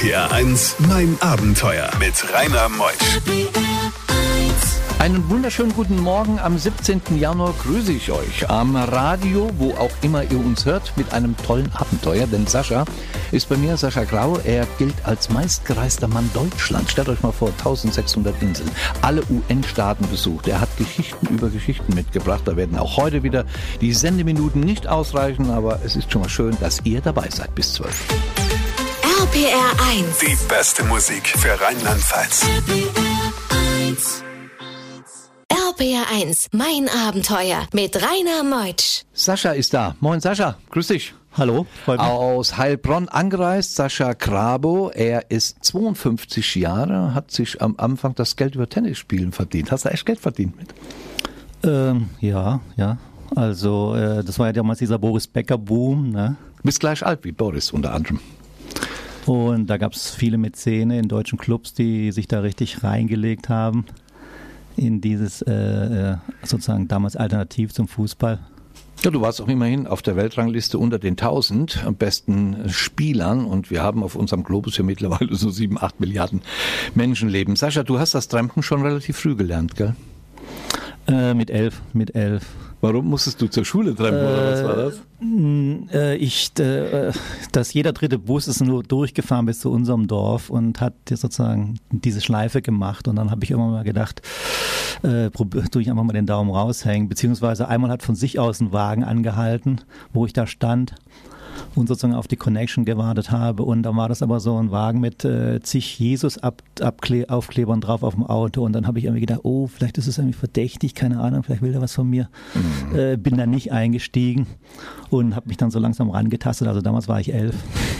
RPR 1, mein Abenteuer mit Rainer Meusch. Einen wunderschönen guten Morgen am 17. Januar grüße ich euch am Radio, wo auch immer ihr uns hört, mit einem tollen Abenteuer. Denn Sascha ist bei mir, Sascha Grau, er gilt als meistgereister Mann Deutschlands. Stellt euch mal vor, 1600 Inseln, alle UN-Staaten besucht. Er hat Geschichten über Geschichten mitgebracht. Da werden auch heute wieder die Sendeminuten nicht ausreichen, aber es ist schon mal schön, dass ihr dabei seid bis 12. RPR 1. Die beste Musik für Rheinland-Pfalz. RPR 1, mein Abenteuer mit Rainer Meutsch. Sascha ist da. Moin Sascha, grüß dich. Hallo. Aus Heilbronn angereist, Sascha Krabo. Er ist 52 Jahre, hat sich am Anfang das Geld über Tennisspielen verdient. Hast du echt Geld verdient mit? Ähm, ja, ja. Also, äh, das war ja damals dieser Boris Becker-Boom, ne? Du bist gleich alt wie Boris unter anderem. Und da gab es viele Mäzene in deutschen Clubs, die sich da richtig reingelegt haben in dieses äh, äh, sozusagen damals Alternativ zum Fußball. Ja, du warst auch immerhin auf der Weltrangliste unter den 1000 besten Spielern und wir haben auf unserem Globus ja mittlerweile so sieben, acht Milliarden Menschenleben. Sascha, du hast das Trampen schon relativ früh gelernt, gell? Äh, mit elf, mit elf. Warum musstest du zur Schule trampen oder was war das? Äh, ich, äh, dass jeder dritte Bus ist nur durchgefahren bis zu unserem Dorf und hat sozusagen diese Schleife gemacht. Und dann habe ich irgendwann mal gedacht, äh, tue ich einfach mal den Daumen raushängen, beziehungsweise einmal hat von sich aus ein Wagen angehalten, wo ich da stand und sozusagen auf die Connection gewartet habe. Und dann war das aber so ein Wagen mit äh, zig Jesus-Aufklebern drauf auf dem Auto. Und dann habe ich irgendwie gedacht, oh, vielleicht ist es irgendwie verdächtig, keine Ahnung, vielleicht will er was von mir. Mhm. Äh, bin dann nicht eingestiegen und habe mich dann so langsam rangetastet. Also damals war ich elf.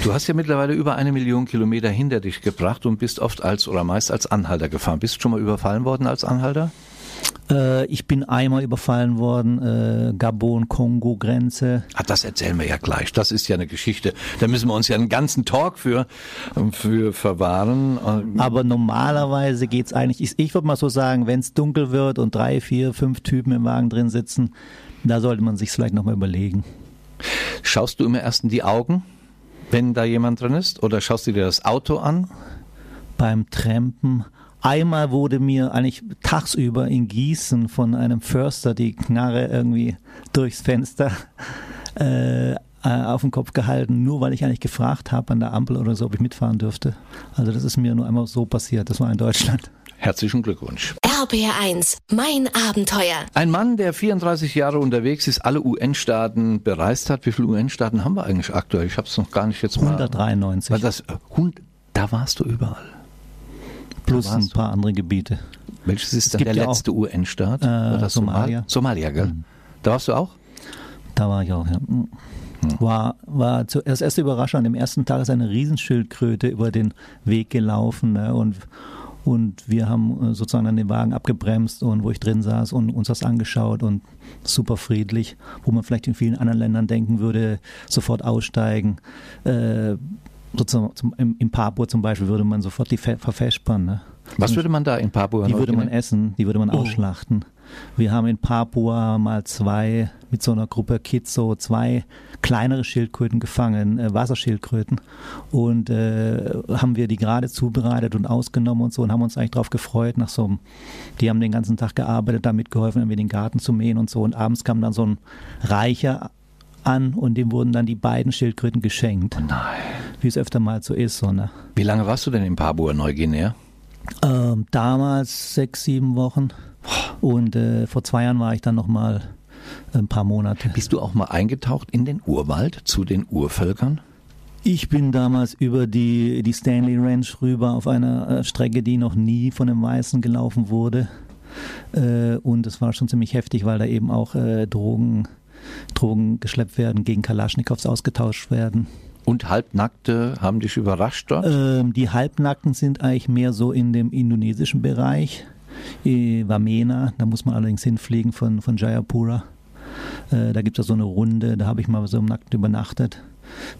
Du hast ja mittlerweile über eine Million Kilometer hinter dich gebracht und bist oft als oder meist als Anhalter gefahren. Bist du schon mal überfallen worden als Anhalter? Äh, ich bin einmal überfallen worden, äh, Gabon-Kongo-Grenze. Ah, das erzählen wir ja gleich. Das ist ja eine Geschichte. Da müssen wir uns ja einen ganzen Talk für, für verwahren. Aber normalerweise geht's eigentlich, ich, ich würde mal so sagen, wenn es dunkel wird und drei, vier, fünf Typen im Wagen drin sitzen, da sollte man sich vielleicht nochmal überlegen. Schaust du immer erst in die Augen, wenn da jemand drin ist? Oder schaust du dir das Auto an? Beim Trampen Einmal wurde mir eigentlich tagsüber in Gießen von einem Förster die Knarre irgendwie durchs Fenster äh, äh, auf den Kopf gehalten, nur weil ich eigentlich gefragt habe an der Ampel oder so, ob ich mitfahren dürfte. Also das ist mir nur einmal so passiert. Das war in Deutschland. Herzlichen Glückwunsch. RBR1, mein Abenteuer. Ein Mann, der 34 Jahre unterwegs ist, alle UN-Staaten bereist hat. Wie viele UN-Staaten haben wir eigentlich aktuell? Ich habe es noch gar nicht jetzt mal. 193. War das, da warst du überall plus ein paar andere Gebiete. Welches ist dann der ja letzte UN-Staat? Äh, Somalia. Somalia, gell? Mhm. Da warst du auch? Da war ich auch, ja. Mhm. Hm. War, war zu, das erste Überraschung. An dem ersten Tag ist eine Riesenschildkröte über den Weg gelaufen ne, und, und wir haben äh, sozusagen an den Wagen abgebremst und wo ich drin saß und uns das angeschaut und super friedlich, wo man vielleicht in vielen anderen Ländern denken würde, sofort aussteigen. Äh, sozusagen zum, im, in Papua zum Beispiel würde man sofort die verfespern. Ne? Was würde man da in Papua? Die würde man essen, die würde man oh. ausschlachten. Wir haben in Papua mal zwei, mit so einer Gruppe Kids, so zwei kleinere Schildkröten gefangen, äh, Wasserschildkröten. Und äh, haben wir die gerade zubereitet und ausgenommen und so und haben uns eigentlich darauf gefreut, nach so einem, die haben den ganzen Tag gearbeitet, damit geholfen, irgendwie den Garten zu mähen und so. Und abends kam dann so ein reicher an und dem wurden dann die beiden Schildkröten geschenkt. Oh nein. Wie es öfter mal so ist. So, ne? Wie lange warst du denn in Papua-Neuguinea? Ähm, damals sechs, sieben Wochen. Und äh, vor zwei Jahren war ich dann nochmal ein paar Monate. Bist du auch mal eingetaucht in den Urwald zu den Urvölkern? Ich bin damals über die, die Stanley Ranch rüber auf einer äh, Strecke, die noch nie von einem Weißen gelaufen wurde. Äh, und es war schon ziemlich heftig, weil da eben auch äh, Drogen Drogen geschleppt werden, gegen Kalaschnikows ausgetauscht werden. Und Halbnackte haben dich überrascht dort? Ähm, die Halbnackten sind eigentlich mehr so in dem indonesischen Bereich. Äh, Wamena, da muss man allerdings hinfliegen von, von Jayapura. Äh, da gibt es so eine Runde, da habe ich mal so im Nackten übernachtet.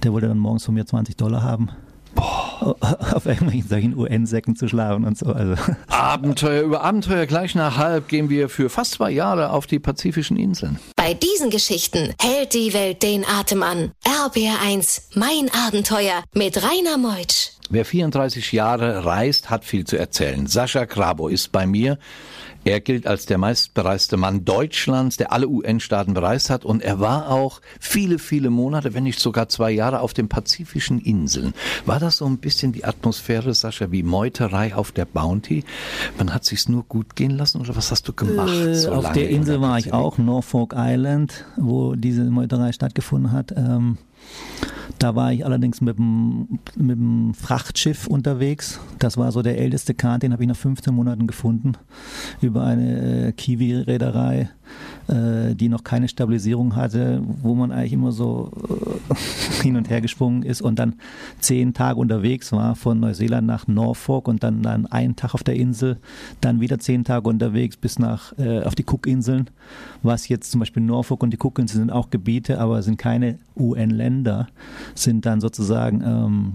Der wollte dann morgens von mir 20 Dollar haben. Boah. Auf irgendwelchen solchen UN-Säcken zu schlafen und so. Also. Abenteuer über Abenteuer. Gleich nach halb gehen wir für fast zwei Jahre auf die pazifischen Inseln. Bei diesen Geschichten hält die Welt den Atem an. RBR1, mein Abenteuer mit Rainer Meutsch. Wer 34 Jahre reist, hat viel zu erzählen. Sascha Krabo ist bei mir. Er gilt als der meistbereiste Mann Deutschlands, der alle UN-Staaten bereist hat. Und er war auch viele, viele Monate, wenn nicht sogar zwei Jahre auf den pazifischen Inseln. War das so ein bisschen die Atmosphäre, Sascha, wie Meuterei auf der Bounty? Man hat sich's nur gut gehen lassen oder was hast du gemacht? Äh, so auf der in Insel war ich auch, Norfolk Island, wo diese Meuterei stattgefunden hat. Ähm, da war ich allerdings mit dem, mit dem Frachtschiff unterwegs. Das war so der älteste Kahn, den habe ich nach 15 Monaten gefunden. Über eine äh, Kiwi-Reederei, äh, die noch keine Stabilisierung hatte, wo man eigentlich immer so äh, hin und her gesprungen ist und dann zehn Tage unterwegs war von Neuseeland nach Norfolk und dann, dann einen Tag auf der Insel, dann wieder zehn Tage unterwegs bis nach äh, auf die Cookinseln, was jetzt zum Beispiel Norfolk und die Cookinseln sind auch Gebiete, aber sind keine UN-Länder, sind dann sozusagen ähm.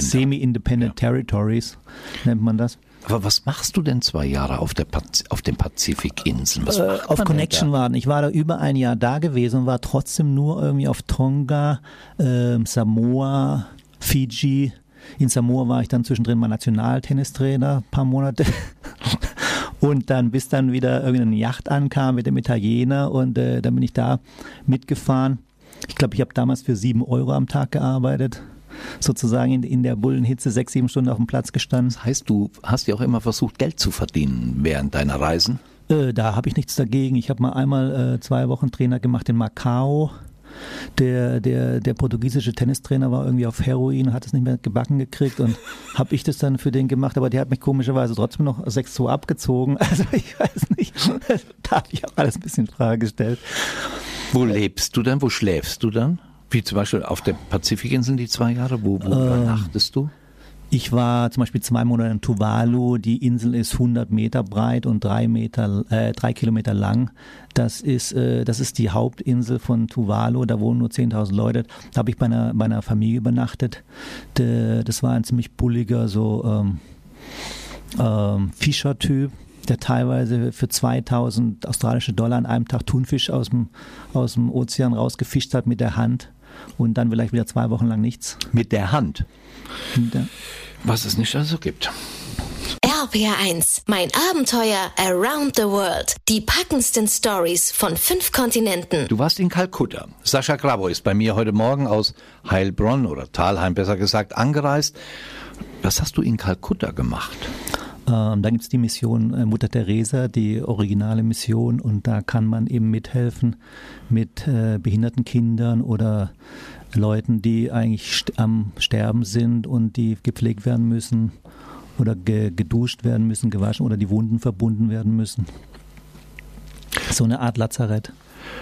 Semi-Independent Territories, nennt man das. Aber was machst du denn zwei Jahre auf, der Paz auf den Pazifikinseln? Was äh, auf Connection waren. Ich war da über ein Jahr da gewesen und war trotzdem nur irgendwie auf Tonga, ähm, Samoa, Fiji. In Samoa war ich dann zwischendrin mal Nationaltennistrainer, ein paar Monate. Und dann, bis dann wieder irgendeine Yacht ankam mit dem Italiener und äh, dann bin ich da mitgefahren. Ich glaube, ich habe damals für sieben Euro am Tag gearbeitet. Sozusagen in, in der Bullenhitze sechs, sieben Stunden auf dem Platz gestanden. Das heißt, du hast ja auch immer versucht, Geld zu verdienen während deiner Reisen. Äh, da habe ich nichts dagegen. Ich habe mal einmal äh, zwei Wochen Trainer gemacht in Macau. Der, der, der portugiesische Tennistrainer war irgendwie auf Heroin, hat es nicht mehr gebacken gekriegt und habe ich das dann für den gemacht, aber der hat mich komischerweise trotzdem noch 6-2 abgezogen. Also ich weiß nicht, da habe ich auch alles ein bisschen in Frage gestellt. Wo lebst du dann? Wo schläfst du dann? Wie zum Beispiel auf der Pazifikinsel die zwei Jahre? Wo, wo Ähm. übernachtest du? Ich war zum Beispiel zwei Monate in Tuvalu. Die Insel ist 100 Meter breit und drei Meter, äh, drei Kilometer lang. Das ist, äh, das ist die Hauptinsel von Tuvalu. Da wohnen nur 10.000 Leute. Da habe ich bei einer, bei einer Familie übernachtet. De, das war ein ziemlich bulliger so ähm, ähm, Fischertyp der teilweise für 2000 australische Dollar an einem Tag Thunfisch aus dem, aus dem Ozean rausgefischt hat mit der Hand und dann vielleicht wieder zwei Wochen lang nichts. Mit der Hand. Und, äh, Was es nicht also gibt. RPR1, mein Abenteuer around the world. Die packendsten Stories von fünf Kontinenten. Du warst in Kalkutta. Sascha Grabo ist bei mir heute Morgen aus Heilbronn oder Talheim besser gesagt angereist. Was hast du in Kalkutta gemacht? Ähm, da gibt es die Mission äh, Mutter Teresa, die originale Mission, und da kann man eben mithelfen mit äh, behinderten Kindern oder Leuten, die eigentlich st am Sterben sind und die gepflegt werden müssen oder ge geduscht werden müssen, gewaschen oder die Wunden verbunden werden müssen. So eine Art Lazarett.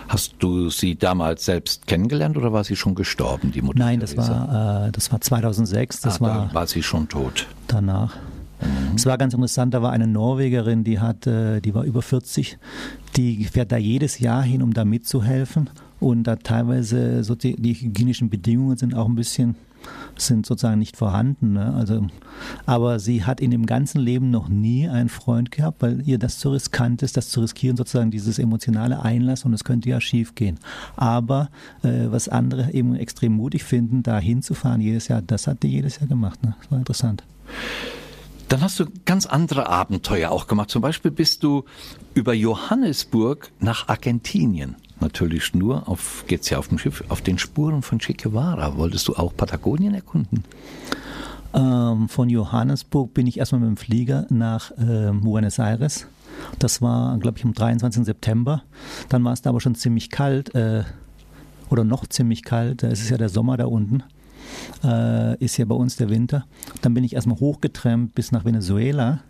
Hast du sie damals selbst kennengelernt oder war sie schon gestorben, die Mutter Nein, das Teresa? war, äh, das war 2006, das ah, war war sie schon tot. danach. Es war ganz interessant, da war eine Norwegerin, die hat, äh, die war über 40, die fährt da jedes Jahr hin, um da mitzuhelfen. Und da teilweise so die, die hygienischen Bedingungen sind auch ein bisschen, sind sozusagen nicht vorhanden. Ne? Also, aber sie hat in dem ganzen Leben noch nie einen Freund gehabt, weil ihr das zu riskant ist, das zu riskieren, sozusagen dieses emotionale Einlass und es könnte ja schief gehen. Aber äh, was andere eben extrem mutig finden, da hinzufahren jedes Jahr, das hat die jedes Jahr gemacht. Ne? Das war interessant. Dann hast du ganz andere Abenteuer auch gemacht. Zum Beispiel bist du über Johannesburg nach Argentinien. Natürlich nur auf, geht's ja auf dem Schiff, auf den Spuren von Che Guevara. Wolltest du auch Patagonien erkunden? Ähm, von Johannesburg bin ich erstmal mit dem Flieger nach ähm, Buenos Aires. Das war, glaube ich, am 23. September. Dann war es da aber schon ziemlich kalt äh, oder noch ziemlich kalt. Es ist ja der Sommer da unten. Äh, ist ja bei uns der Winter. Dann bin ich erstmal hochgetrennt bis nach Venezuela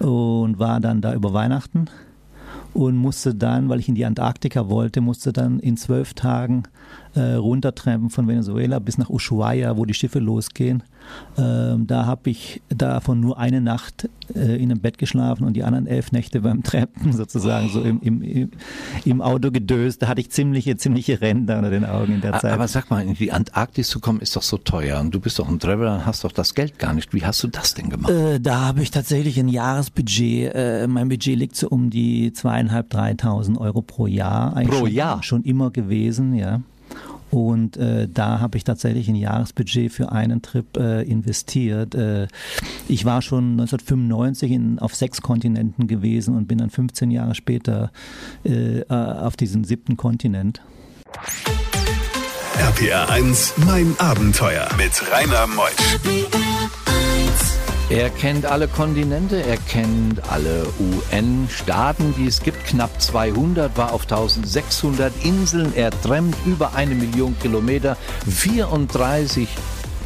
und war dann da über Weihnachten und musste dann, weil ich in die Antarktika wollte, musste dann in zwölf Tagen äh, runtertrampen von Venezuela bis nach Ushuaia, wo die Schiffe losgehen. Ähm, da habe ich davon nur eine Nacht äh, in einem Bett geschlafen und die anderen elf Nächte beim Trampen sozusagen so im, im, im, im Auto gedöst. Da hatte ich ziemliche, ziemliche Ränder unter den Augen in der Zeit. Aber sag mal, in die Antarktis zu kommen ist doch so teuer. Und du bist doch ein Traveler und hast doch das Geld gar nicht. Wie hast du das denn gemacht? Äh, da habe ich tatsächlich ein Jahresbudget. Äh, mein Budget liegt so um die zweieinhalb, dreitausend Euro pro Jahr. Eigentlich Pro schon, Jahr? Schon immer gewesen, ja. Und äh, da habe ich tatsächlich ein Jahresbudget für einen Trip äh, investiert. Äh, ich war schon 1995 in, auf sechs Kontinenten gewesen und bin dann 15 Jahre später äh, äh, auf diesem siebten Kontinent. RPR 1, mein Abenteuer mit Rainer Meusch. Er kennt alle Kontinente, er kennt alle UN-Staaten, die es gibt. Knapp 200, war auf 1600 Inseln. Er trennt über eine Million Kilometer. 34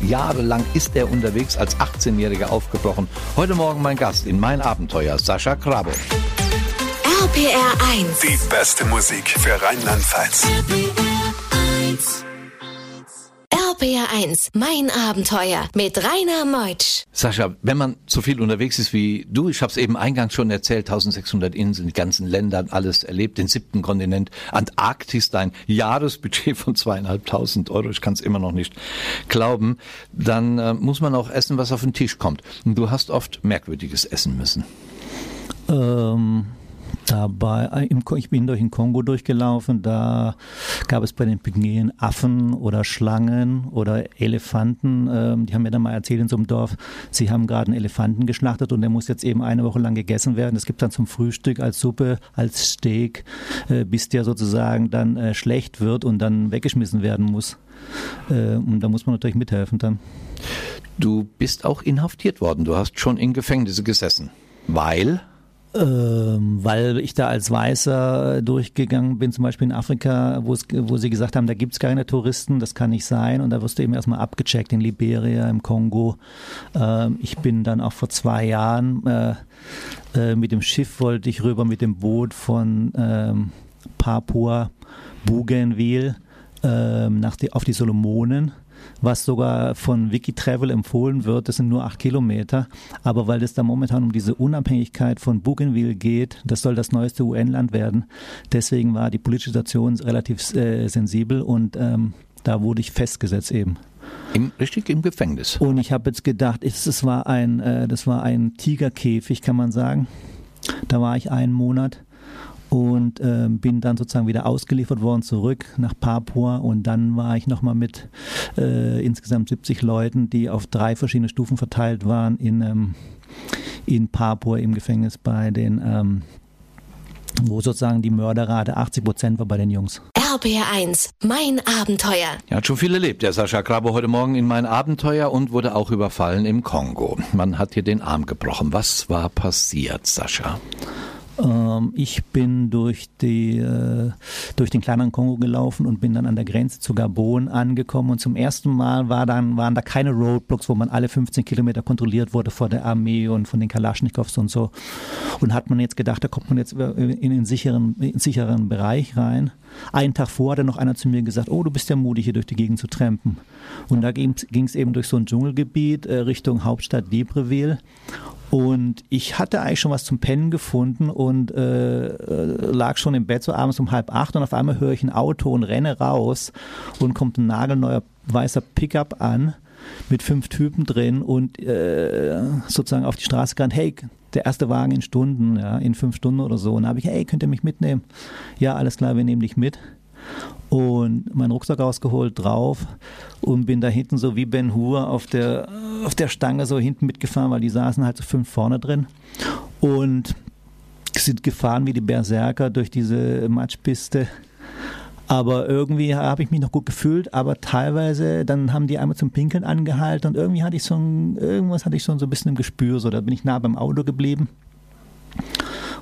Jahre lang ist er unterwegs, als 18-Jähriger aufgebrochen. Heute Morgen mein Gast in mein Abenteuer, Sascha Krabo. RPR 1. Die beste Musik für Rheinland-Pfalz. RPR 1, mein Abenteuer mit Rainer Meutsch. Sascha, wenn man so viel unterwegs ist wie du, ich habe es eben eingangs schon erzählt, 1600 Inseln, die ganzen Länder, alles erlebt, den siebten Kontinent, Antarktis, dein Jahresbudget von zweieinhalbtausend Euro, ich kann es immer noch nicht glauben, dann äh, muss man auch essen, was auf den Tisch kommt. Und du hast oft merkwürdiges essen müssen. Ähm, dabei, äh, ich bin durch den Kongo durchgelaufen, da gab es bei den Pinguinen Affen oder Schlangen oder Elefanten. Ähm, die haben mir dann mal erzählt in so einem Dorf, sie haben gerade einen Elefanten geschlachtet und der muss jetzt eben eine Woche lang gegessen werden. Das gibt dann zum Frühstück als Suppe, als Steak, äh, bis der sozusagen dann äh, schlecht wird und dann weggeschmissen werden muss. Und da muss man natürlich mithelfen dann. Du bist auch inhaftiert worden, du hast schon in Gefängnisse gesessen. Weil? Ähm, weil ich da als Weißer durchgegangen bin, zum Beispiel in Afrika, wo, es, sie gesagt haben, da gibt's keine Touristen, das kann nicht sein. Und da wirst du eben erstmal abgecheckt in Liberia, im Kongo. Ähm, ich bin dann auch vor zwei Jahren äh, äh, mit dem Schiff wollte ich rüber mit dem Boot von ähm, Papua Bougainville auf die Solomonen was sogar von Wikitravel empfohlen wird. Das sind nur acht Kilometer. Aber weil es da momentan um diese Unabhängigkeit von Bougainville geht, das soll das neueste UN-Land werden. Deswegen war die politische Situation relativ äh, sensibel und ähm, da wurde ich festgesetzt eben. Im, richtig im Gefängnis. Und ich habe jetzt gedacht, es, es war ein, äh, das war ein Tigerkäfig, kann man sagen. Da war ich einen Monat und äh, bin dann sozusagen wieder ausgeliefert worden zurück nach Papua und dann war ich nochmal mit äh, insgesamt 70 Leuten, die auf drei verschiedene Stufen verteilt waren in, ähm, in Papua im Gefängnis bei den, ähm, wo sozusagen die Mörderrate 80 Prozent war bei den Jungs. RPR 1, mein Abenteuer. Er hat schon viel erlebt, der Sascha Krabo heute Morgen in mein Abenteuer und wurde auch überfallen im Kongo. Man hat hier den Arm gebrochen. Was war passiert, Sascha? Ähm, ich bin durch, die, äh, durch den kleineren Kongo gelaufen und bin dann an der Grenze zu Gabon angekommen. Und zum ersten Mal war dann, waren da keine Roadblocks, wo man alle 15 Kilometer kontrolliert wurde vor der Armee und von den Kalaschnikows und so. Und hat man jetzt gedacht, da kommt man jetzt in den sicheren, in sicheren Bereich rein. Einen Tag vor hat noch einer zu mir gesagt, oh, du bist ja mutig, hier durch die Gegend zu trampen. Und da ging es eben durch so ein Dschungelgebiet äh, Richtung Hauptstadt Libreville. Und ich hatte eigentlich schon was zum Pennen gefunden und äh, äh, lag schon im Bett so abends um halb acht und auf einmal höre ich ein Auto und renne raus und kommt ein nagelneuer weißer Pickup an mit fünf Typen drin und äh, sozusagen auf die Straße gerannt, hey, der erste Wagen in Stunden, ja, in fünf Stunden oder so. Und da habe ich, hey, könnt ihr mich mitnehmen? Ja, alles klar, wir nehmen dich mit und meinen Rucksack rausgeholt drauf und bin da hinten so wie Ben Hur auf der, auf der Stange so hinten mitgefahren, weil die saßen halt so fünf vorne drin und sind gefahren wie die Berserker durch diese Matschpiste. Aber irgendwie habe ich mich noch gut gefühlt, aber teilweise, dann haben die einmal zum Pinkeln angehalten und irgendwie hatte ich so ein, irgendwas hatte ich schon so ein bisschen im Gespür, so da bin ich nah beim Auto geblieben.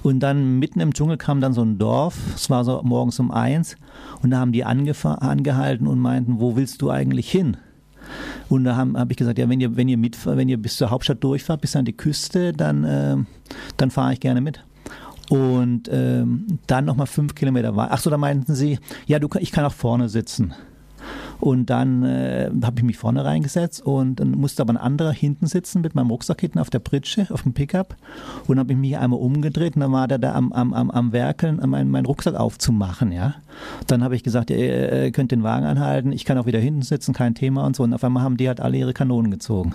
Und dann mitten im Dschungel kam dann so ein Dorf, es war so morgens um eins, und da haben die angehalten und meinten, wo willst du eigentlich hin? Und da habe hab ich gesagt, ja, wenn ihr, wenn ihr mitfahrt, wenn ihr bis zur Hauptstadt durchfahrt, bis an die Küste, dann, äh, dann fahre ich gerne mit. Und ähm, dann nochmal fünf Kilometer weiter. Achso, da meinten sie, ja, du, ich kann auch vorne sitzen. Und dann äh, habe ich mich vorne reingesetzt und dann musste aber ein anderer hinten sitzen mit meinem Rucksack hinten auf der Pritsche, auf dem Pickup. Und habe ich mich einmal umgedreht und dann war der da am, am, am, am Werkeln, meinen mein Rucksack aufzumachen. Ja. Dann habe ich gesagt, ihr, ihr könnt den Wagen anhalten, ich kann auch wieder hinten sitzen, kein Thema und so. Und auf einmal haben die halt alle ihre Kanonen gezogen.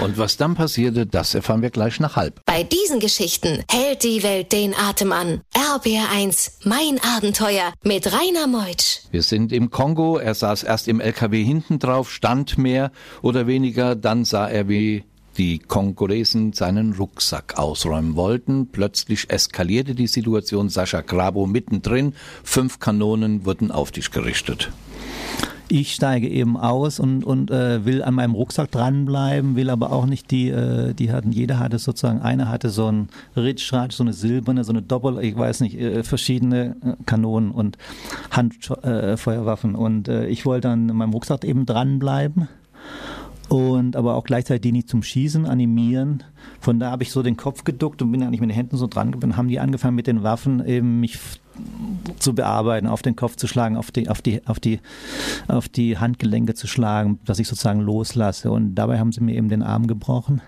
Und was dann passierte, das erfahren wir gleich nach halb. Bei diesen Geschichten hält die Welt den Atem an. RBR1, mein Abenteuer mit Rainer Meutsch. Wir sind im Kongo. Er saß erst im LKW hinten drauf, stand mehr oder weniger. Dann sah er, wie die Kongolesen seinen Rucksack ausräumen wollten. Plötzlich eskalierte die Situation. Sascha Grabo mittendrin. Fünf Kanonen wurden auf dich gerichtet ich steige eben aus und, und äh, will an meinem Rucksack dranbleiben, will aber auch nicht die, äh, die hatten, jeder hatte sozusagen, einer hatte so ein Ritschrad, so eine silberne, so eine Doppel, ich weiß nicht, äh, verschiedene äh, Kanonen und Handfeuerwaffen. und äh, ich wollte an meinem Rucksack eben dranbleiben und aber auch gleichzeitig die nicht zum Schießen animieren. Von da habe ich so den Kopf geduckt und bin eigentlich mit den Händen so dran geblieben. Haben die angefangen mit den Waffen eben mich zu bearbeiten, auf den Kopf zu schlagen, auf die, auf die, auf die, auf die Handgelenke zu schlagen, dass ich sozusagen loslasse. Und dabei haben sie mir eben den Arm gebrochen.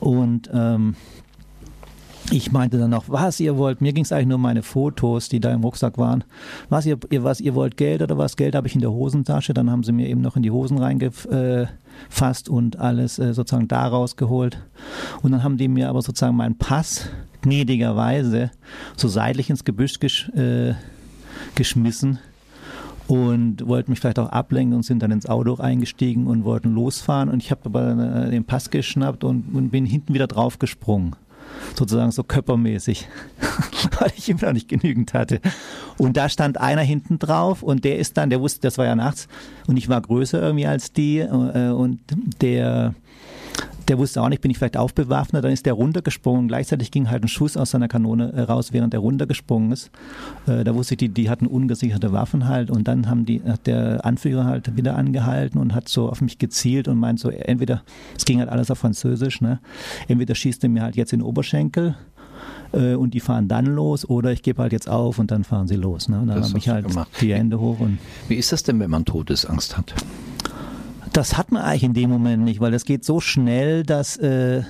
Und ähm, ich meinte dann noch, was ihr wollt, mir ging es eigentlich nur um meine Fotos, die da im Rucksack waren. Was ihr, ihr, was ihr wollt, Geld oder was? Geld habe ich in der Hosentasche. Dann haben sie mir eben noch in die Hosen reingefasst und alles äh, sozusagen da rausgeholt. Und dann haben die mir aber sozusagen meinen Pass gnädigerweise so seitlich ins Gebüsch gesch, äh, geschmissen und wollten mich vielleicht auch ablenken und sind dann ins Auto eingestiegen und wollten losfahren. Und ich habe aber äh, den Pass geschnappt und, und bin hinten wieder drauf gesprungen sozusagen so körpermäßig, weil ich immer noch nicht genügend hatte. Und da stand einer hinten drauf und der ist dann, der wusste, das war ja nachts und ich war größer irgendwie als die äh, und der der wusste auch nicht, bin ich vielleicht aufbewaffnet, dann ist der runtergesprungen. Gleichzeitig ging halt ein Schuss aus seiner Kanone äh, raus, während er runtergesprungen ist. Äh, da wusste ich, die, die hatten ungesicherte Waffen halt und dann haben die, hat der Anführer halt wieder angehalten und hat so auf mich gezielt und meint so, entweder, es ging halt alles auf Französisch, ne? Entweder schießt er mir halt jetzt in den Oberschenkel äh, und die fahren dann los oder ich gebe halt jetzt auf und dann fahren sie los. Ne? Und dann habe ich halt gemacht. die Hände hoch. Und Wie ist das denn, wenn man Todesangst hat? Das hat man eigentlich in dem Moment nicht, weil das geht so schnell, dass, äh,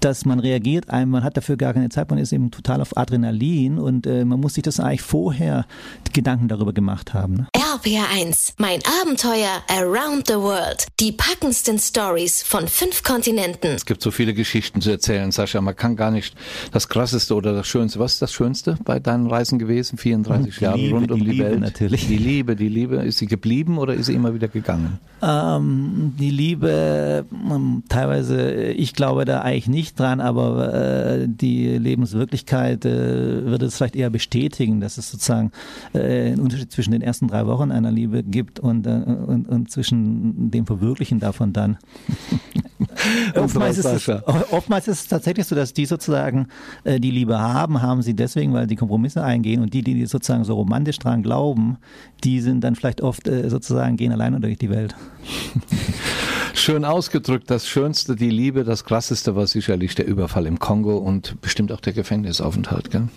dass man reagiert. Man hat dafür gar keine Zeit, man ist eben total auf Adrenalin und äh, man muss sich das eigentlich vorher Gedanken darüber gemacht haben. Ne? RPR1, mein Abenteuer around the world. Die packendsten Stories von fünf Kontinenten. Es gibt so viele Geschichten zu erzählen, Sascha. Man kann gar nicht das Krasseste oder das Schönste. Was ist das Schönste bei deinen Reisen gewesen? 34 Jahre Liebe, rund um die, die Welt. Natürlich. Die Liebe, die Liebe. Ist sie geblieben oder ist sie immer wieder gegangen? Ähm, die Liebe, ähm, teilweise, ich glaube da eigentlich nicht dran, aber äh, die Lebenswirklichkeit äh, würde es vielleicht eher bestätigen, dass es sozusagen äh, einen Unterschied zwischen den ersten drei Wochen einer Liebe gibt und, äh, und, und zwischen dem Verwirklichen davon dann. oftmals, ist es, oftmals ist es tatsächlich so, dass die sozusagen äh, die Liebe haben, haben sie deswegen, weil die Kompromisse eingehen und die, die sozusagen so romantisch dran glauben, die sind dann vielleicht oft äh, sozusagen gehen alleine durch die Welt. Schön ausgedrückt, das Schönste, die Liebe, das Krasseste war sicherlich der Überfall im Kongo und bestimmt auch der Gefängnisaufenthalt, gell?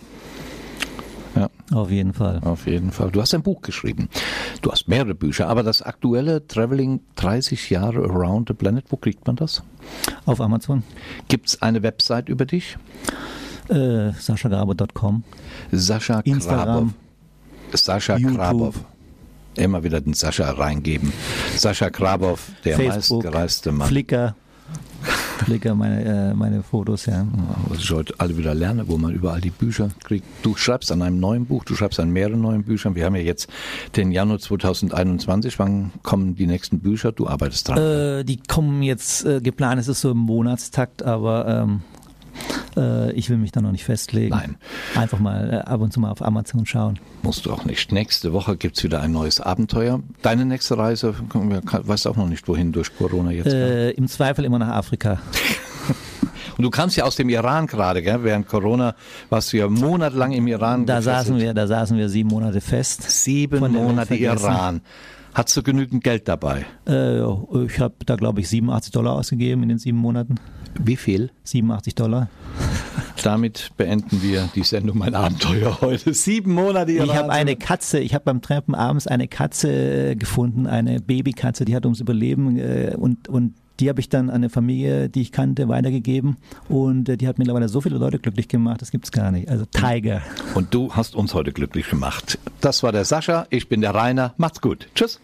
Auf jeden Fall. Auf jeden Fall. Du hast ein Buch geschrieben. Du hast mehrere Bücher, aber das aktuelle Traveling 30 Jahre Around the Planet, wo kriegt man das? Auf Amazon. Gibt es eine Website über dich? Äh, SaschaGrabow.com. Sascha Instagram. Sascha YouTube. Grabow. Immer wieder den Sascha reingeben. Sascha Grabow, der Facebook, meistgereiste Mann. Flickr. Flickr, meine, äh, meine Fotos, ja. Was ich heute alle wieder lerne, wo man überall die Bücher kriegt. Du schreibst an einem neuen Buch, du schreibst an mehreren neuen Büchern. Wir haben ja jetzt den Januar 2021. Wann kommen die nächsten Bücher? Du arbeitest dran. Äh, die kommen jetzt, äh, geplant ist es so im Monatstakt, aber ähm, äh, ich will mich da noch nicht festlegen. Nein. Einfach mal äh, ab und zu mal auf Amazon schauen. Musst du auch nicht. Nächste Woche gibt's wieder ein neues Abenteuer. Deine nächste Reise, weißt auch noch nicht wohin durch Corona jetzt. Äh, Im Zweifel immer nach Afrika. Und du kamst ja aus dem Iran gerade, gell? während Corona warst du ja monatelang im Iran. Da gefesselt. saßen wir, da saßen wir sieben Monate fest. Sieben Monate. Iran. Hattest du genügend Geld dabei? Äh, ich habe da glaube ich 87 Dollar ausgegeben in den sieben Monaten. Wie viel? 87 Dollar. Damit beenden wir die Sendung Mein Abenteuer heute. Sieben Monate Iran. Ich habe eine Katze, ich habe beim Trampen abends eine Katze äh, gefunden, eine Babykatze, die hat ums Überleben äh, und, und die habe ich dann an eine Familie, die ich kannte, weitergegeben und äh, die hat mittlerweile so viele Leute glücklich gemacht, das gibt's gar nicht. Also Tiger. Und du hast uns heute glücklich gemacht. Das war der Sascha, ich bin der Rainer. Macht's gut. Tschüss.